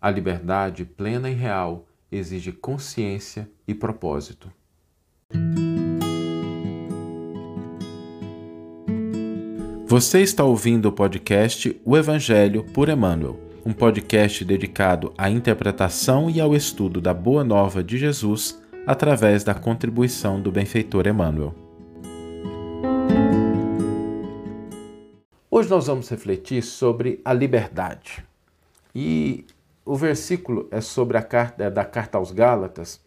A liberdade plena e real exige consciência e propósito. Você está ouvindo o podcast O Evangelho por Emmanuel, um podcast dedicado à interpretação e ao estudo da Boa Nova de Jesus através da contribuição do benfeitor Emmanuel. Hoje nós vamos refletir sobre a liberdade. E o versículo é sobre a carta é da carta aos Gálatas,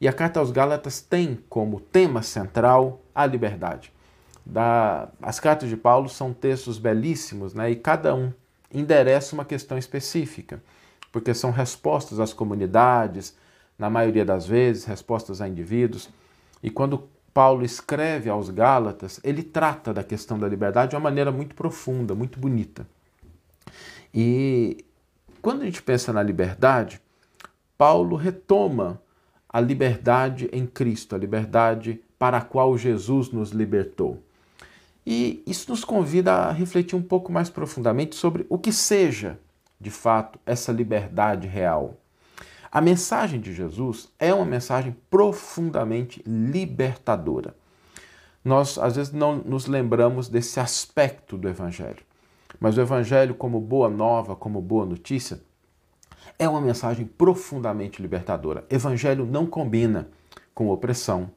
e a carta aos Gálatas tem como tema central a liberdade da, as cartas de Paulo são textos belíssimos, né? E cada um endereça uma questão específica, porque são respostas às comunidades, na maioria das vezes, respostas a indivíduos. E quando Paulo escreve aos Gálatas, ele trata da questão da liberdade de uma maneira muito profunda, muito bonita. E quando a gente pensa na liberdade, Paulo retoma a liberdade em Cristo, a liberdade para a qual Jesus nos libertou. E isso nos convida a refletir um pouco mais profundamente sobre o que seja, de fato, essa liberdade real. A mensagem de Jesus é uma mensagem profundamente libertadora. Nós, às vezes, não nos lembramos desse aspecto do Evangelho. Mas o Evangelho, como boa nova, como boa notícia, é uma mensagem profundamente libertadora. Evangelho não combina com opressão,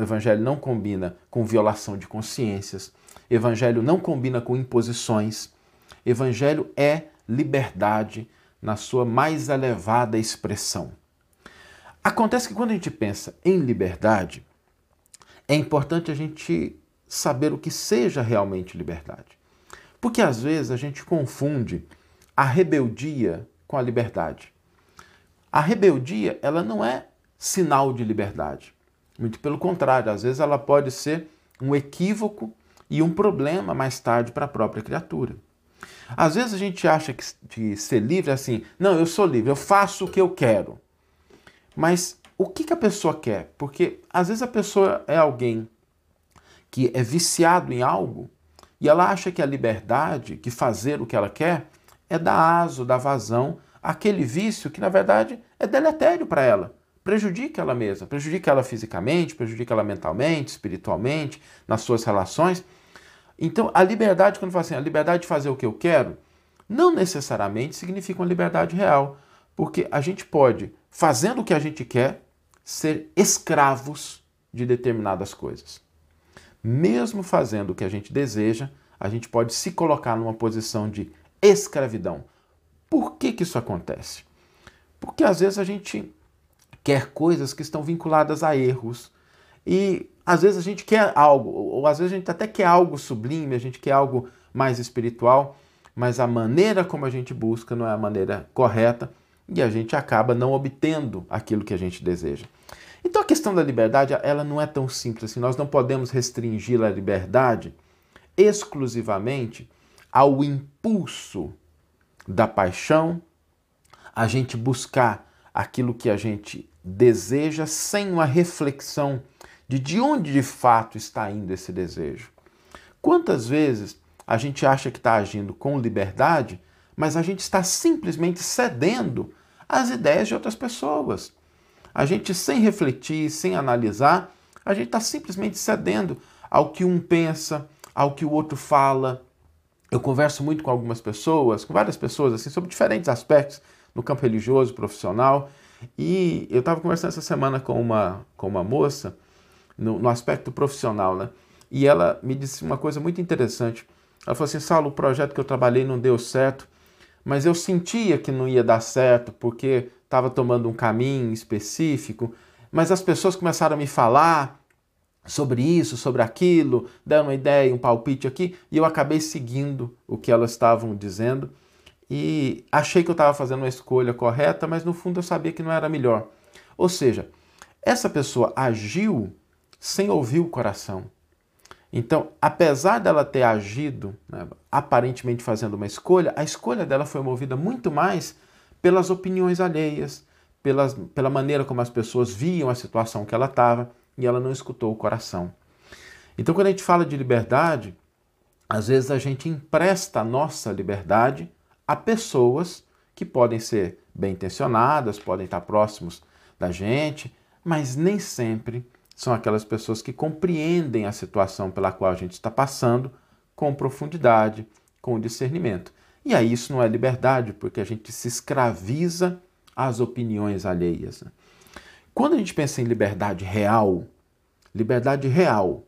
evangelho não combina com violação de consciências. Evangelho não combina com imposições. Evangelho é liberdade na sua mais elevada expressão. Acontece que quando a gente pensa em liberdade, é importante a gente saber o que seja realmente liberdade. Porque às vezes a gente confunde a rebeldia com a liberdade. A rebeldia, ela não é sinal de liberdade. Muito pelo contrário, às vezes ela pode ser um equívoco e um problema mais tarde para a própria criatura. Às vezes a gente acha que, que ser livre é assim, não, eu sou livre, eu faço o que eu quero. Mas o que, que a pessoa quer? Porque às vezes a pessoa é alguém que é viciado em algo e ela acha que a liberdade, que fazer o que ela quer, é dar aso, dar vazão àquele vício que na verdade é deletério para ela prejudica ela mesma, prejudica ela fisicamente, prejudica ela mentalmente, espiritualmente, nas suas relações. Então, a liberdade, quando fala assim, a liberdade de fazer o que eu quero, não necessariamente significa uma liberdade real, porque a gente pode, fazendo o que a gente quer, ser escravos de determinadas coisas. Mesmo fazendo o que a gente deseja, a gente pode se colocar numa posição de escravidão. Por que, que isso acontece? Porque às vezes a gente quer coisas que estão vinculadas a erros. E às vezes a gente quer algo, ou às vezes a gente até quer algo sublime, a gente quer algo mais espiritual, mas a maneira como a gente busca não é a maneira correta e a gente acaba não obtendo aquilo que a gente deseja. Então a questão da liberdade, ela não é tão simples assim. Nós não podemos restringir a liberdade exclusivamente ao impulso da paixão, a gente buscar aquilo que a gente deseja sem uma reflexão de de onde de fato está indo esse desejo. Quantas vezes a gente acha que está agindo com liberdade, mas a gente está simplesmente cedendo às ideias de outras pessoas. A gente, sem refletir, sem analisar, a gente está simplesmente cedendo ao que um pensa, ao que o outro fala. Eu converso muito com algumas pessoas, com várias pessoas, assim, sobre diferentes aspectos no campo religioso, profissional, e eu estava conversando essa semana com uma, com uma moça, no, no, aspecto profissional, né? E ela me disse uma coisa muito interessante. Ela falou assim: Saulo, o projeto que eu trabalhei não deu certo, mas eu sentia que não ia dar certo porque estava tomando um caminho específico. Mas as pessoas começaram a me falar sobre isso, sobre aquilo, deram uma ideia, um palpite aqui, e eu acabei seguindo o que elas estavam dizendo e achei que eu estava fazendo uma escolha correta, mas no fundo eu sabia que não era melhor. Ou seja, essa pessoa agiu sem ouvir o coração. Então, apesar dela ter agido, né, aparentemente fazendo uma escolha, a escolha dela foi movida muito mais pelas opiniões alheias, pelas, pela maneira como as pessoas viam a situação que ela estava, e ela não escutou o coração. Então, quando a gente fala de liberdade, às vezes a gente empresta a nossa liberdade a pessoas que podem ser bem intencionadas, podem estar próximos da gente, mas nem sempre são aquelas pessoas que compreendem a situação pela qual a gente está passando com profundidade, com discernimento. E aí isso não é liberdade, porque a gente se escraviza às opiniões alheias. Né? Quando a gente pensa em liberdade real, liberdade real,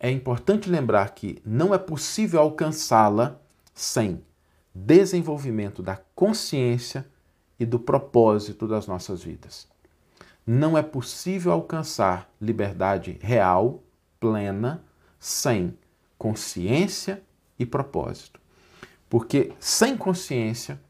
é importante lembrar que não é possível alcançá-la sem desenvolvimento da consciência e do propósito das nossas vidas. Não é possível alcançar liberdade real, plena, sem consciência e propósito. Porque sem consciência,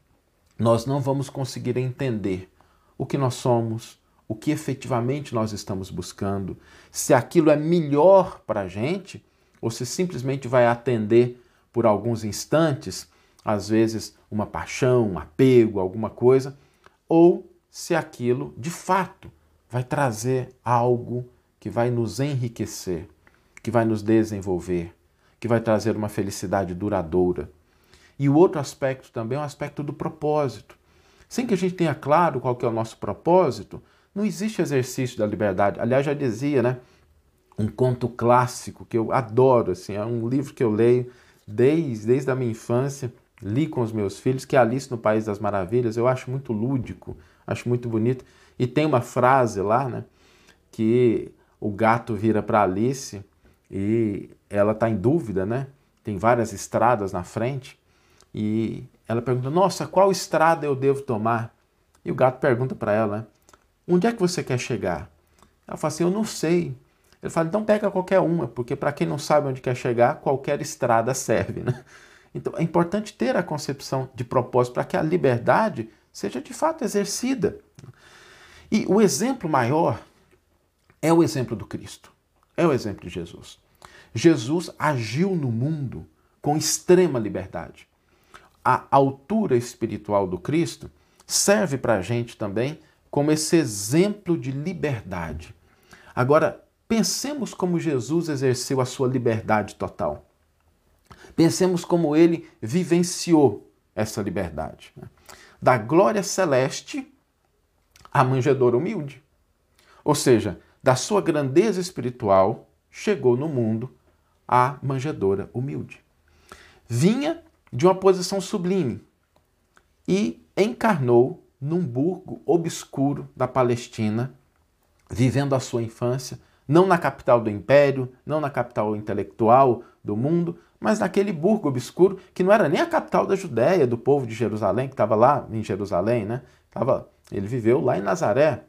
nós não vamos conseguir entender o que nós somos, o que efetivamente nós estamos buscando, se aquilo é melhor para a gente ou se simplesmente vai atender por alguns instantes, às vezes uma paixão, um apego, alguma coisa, ou se aquilo de fato vai trazer algo que vai nos enriquecer, que vai nos desenvolver, que vai trazer uma felicidade duradoura. E o outro aspecto também é o aspecto do propósito. Sem que a gente tenha claro qual que é o nosso propósito, não existe exercício da liberdade. Aliás, já dizia, né? Um conto clássico que eu adoro, assim, é um livro que eu leio desde, desde a minha infância, li com os meus filhos, que é Alice no País das Maravilhas. Eu acho muito lúdico, acho muito bonito. E tem uma frase lá, né? Que o gato vira para Alice e ela está em dúvida, né? Tem várias estradas na frente e ela pergunta: Nossa, qual estrada eu devo tomar? E o gato pergunta para ela: Onde é que você quer chegar? Ela fala assim: Eu não sei. Ele fala: Então pega qualquer uma, porque para quem não sabe onde quer chegar, qualquer estrada serve. Né? Então é importante ter a concepção de propósito para que a liberdade seja de fato exercida. E o exemplo maior é o exemplo do Cristo, é o exemplo de Jesus. Jesus agiu no mundo com extrema liberdade a altura espiritual do Cristo serve para a gente também como esse exemplo de liberdade. Agora, pensemos como Jesus exerceu a sua liberdade total. Pensemos como ele vivenciou essa liberdade. Né? Da glória celeste à manjedoura humilde. Ou seja, da sua grandeza espiritual chegou no mundo a manjedoura humilde. Vinha de uma posição sublime e encarnou num burgo obscuro da Palestina, vivendo a sua infância, não na capital do império, não na capital intelectual do mundo, mas naquele burgo obscuro que não era nem a capital da Judéia, do povo de Jerusalém, que estava lá em Jerusalém, né? Tava, ele viveu lá em Nazaré.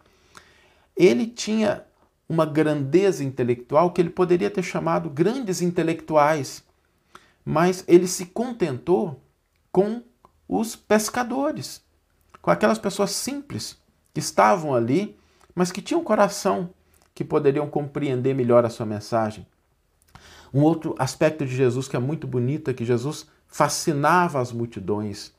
Ele tinha uma grandeza intelectual que ele poderia ter chamado grandes intelectuais, mas ele se contentou com os pescadores, com aquelas pessoas simples que estavam ali, mas que tinham coração, que poderiam compreender melhor a sua mensagem. Um outro aspecto de Jesus que é muito bonito é que Jesus fascinava as multidões,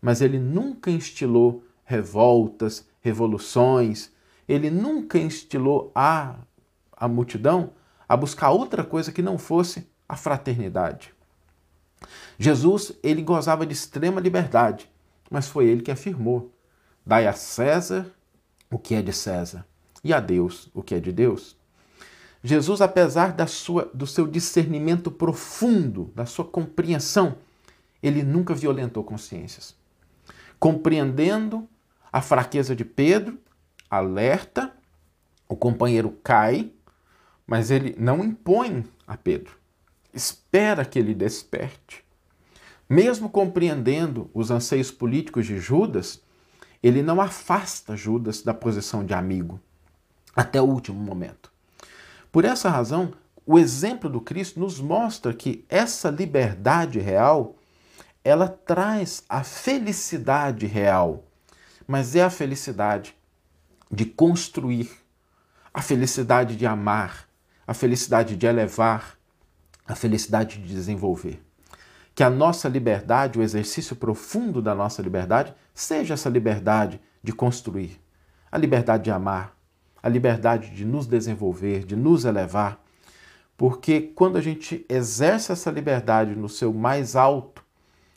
mas ele nunca instilou revoltas, revoluções, ele nunca instilou a, a multidão a buscar outra coisa que não fosse a fraternidade. Jesus, ele gozava de extrema liberdade, mas foi ele que afirmou: Dai a César o que é de César e a Deus o que é de Deus. Jesus, apesar da sua, do seu discernimento profundo, da sua compreensão, ele nunca violentou consciências. Compreendendo a fraqueza de Pedro, alerta, o companheiro cai, mas ele não impõe a Pedro espera que ele desperte. Mesmo compreendendo os anseios políticos de Judas, ele não afasta Judas da posição de amigo até o último momento. Por essa razão, o exemplo do Cristo nos mostra que essa liberdade real, ela traz a felicidade real, mas é a felicidade de construir, a felicidade de amar, a felicidade de elevar, a felicidade de desenvolver. Que a nossa liberdade, o exercício profundo da nossa liberdade, seja essa liberdade de construir, a liberdade de amar, a liberdade de nos desenvolver, de nos elevar. Porque quando a gente exerce essa liberdade no seu mais alto,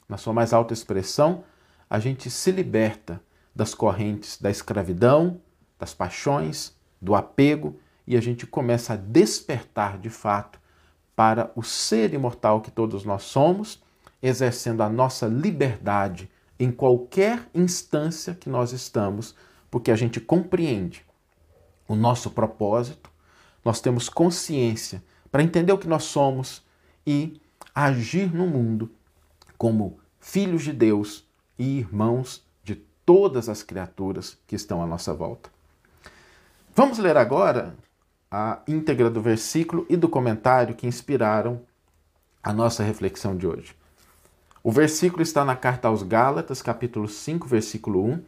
na sua mais alta expressão, a gente se liberta das correntes da escravidão, das paixões, do apego e a gente começa a despertar de fato para o ser imortal que todos nós somos, exercendo a nossa liberdade em qualquer instância que nós estamos, porque a gente compreende o nosso propósito, nós temos consciência para entender o que nós somos e agir no mundo como filhos de Deus e irmãos de todas as criaturas que estão à nossa volta. Vamos ler agora a íntegra do versículo e do comentário que inspiraram a nossa reflexão de hoje. O versículo está na carta aos Gálatas, capítulo 5, versículo 1,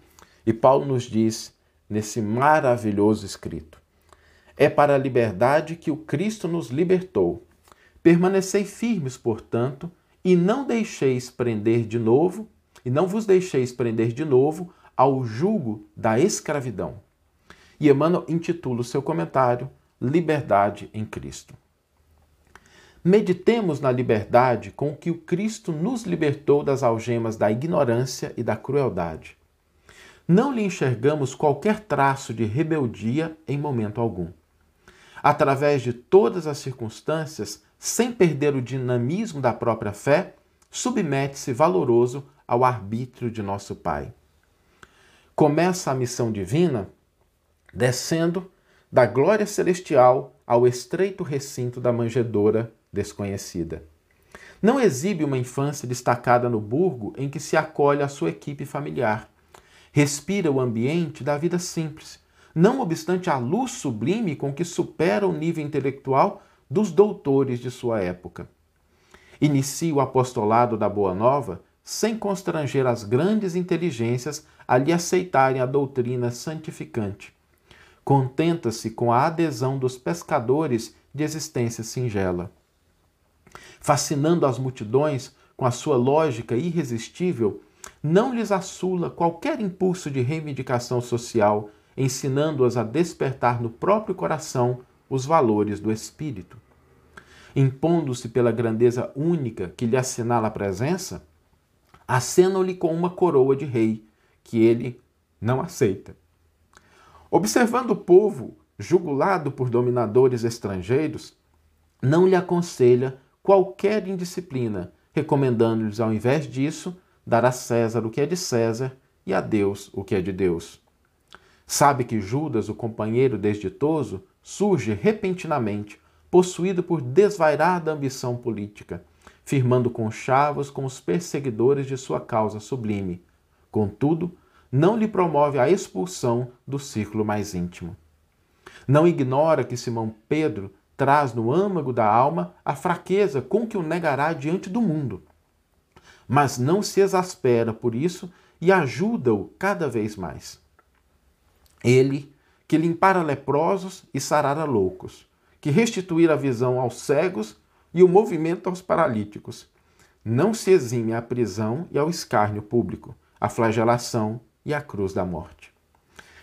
e Paulo nos diz nesse maravilhoso escrito: É para a liberdade que o Cristo nos libertou. Permanecei firmes, portanto, e não deixeis prender de novo, e não vos deixeis prender de novo ao jugo da escravidão. E Emmanuel intitula o seu comentário Liberdade em Cristo. Meditemos na liberdade com que o Cristo nos libertou das algemas da ignorância e da crueldade. Não lhe enxergamos qualquer traço de rebeldia em momento algum. Através de todas as circunstâncias, sem perder o dinamismo da própria fé, submete-se valoroso ao arbítrio de nosso Pai. Começa a missão divina descendo da glória celestial ao estreito recinto da manjedoura desconhecida. Não exibe uma infância destacada no burgo em que se acolhe a sua equipe familiar. Respira o ambiente da vida simples, não obstante a luz sublime com que supera o nível intelectual dos doutores de sua época. Inicia o apostolado da Boa Nova sem constranger as grandes inteligências a lhe aceitarem a doutrina santificante. Contenta-se com a adesão dos pescadores de existência singela. Fascinando as multidões com a sua lógica irresistível, não lhes assula qualquer impulso de reivindicação social, ensinando-as a despertar no próprio coração os valores do espírito. Impondo-se pela grandeza única que lhe assinala a presença, acenam-lhe com uma coroa de rei, que ele não aceita. Observando o povo jugulado por dominadores estrangeiros, não lhe aconselha qualquer indisciplina, recomendando-lhes, ao invés disso, dar a César o que é de César e a Deus o que é de Deus. Sabe que Judas, o companheiro desditoso, surge repentinamente, possuído por desvairada ambição política, firmando conchavos com os perseguidores de sua causa sublime. Contudo, não lhe promove a expulsão do círculo mais íntimo. Não ignora que Simão Pedro traz no âmago da alma a fraqueza com que o negará diante do mundo. Mas não se exaspera por isso e ajuda-o cada vez mais. Ele, que limpara leprosos e sarara loucos, que restituir a visão aos cegos e o movimento aos paralíticos. Não se exime à prisão e ao escárnio público, à flagelação e à cruz da morte.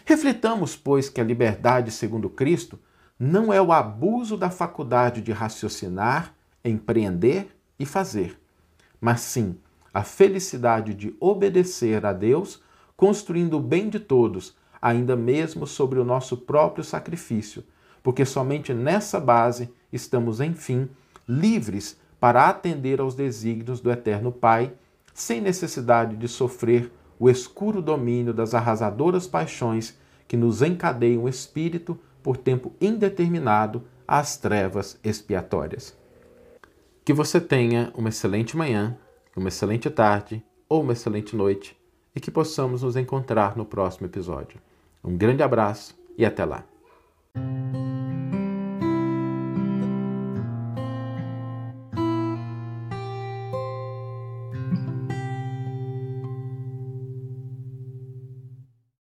Reflitamos, pois, que a liberdade segundo Cristo não é o abuso da faculdade de raciocinar, empreender e fazer, mas sim a felicidade de obedecer a Deus, construindo o bem de todos, ainda mesmo sobre o nosso próprio sacrifício, porque somente nessa base estamos, enfim, livres para atender aos desígnios do Eterno Pai, sem necessidade de sofrer o escuro domínio das arrasadoras paixões que nos encadeiam o espírito por tempo indeterminado às trevas expiatórias. Que você tenha uma excelente manhã, uma excelente tarde ou uma excelente noite e que possamos nos encontrar no próximo episódio. Um grande abraço e até lá!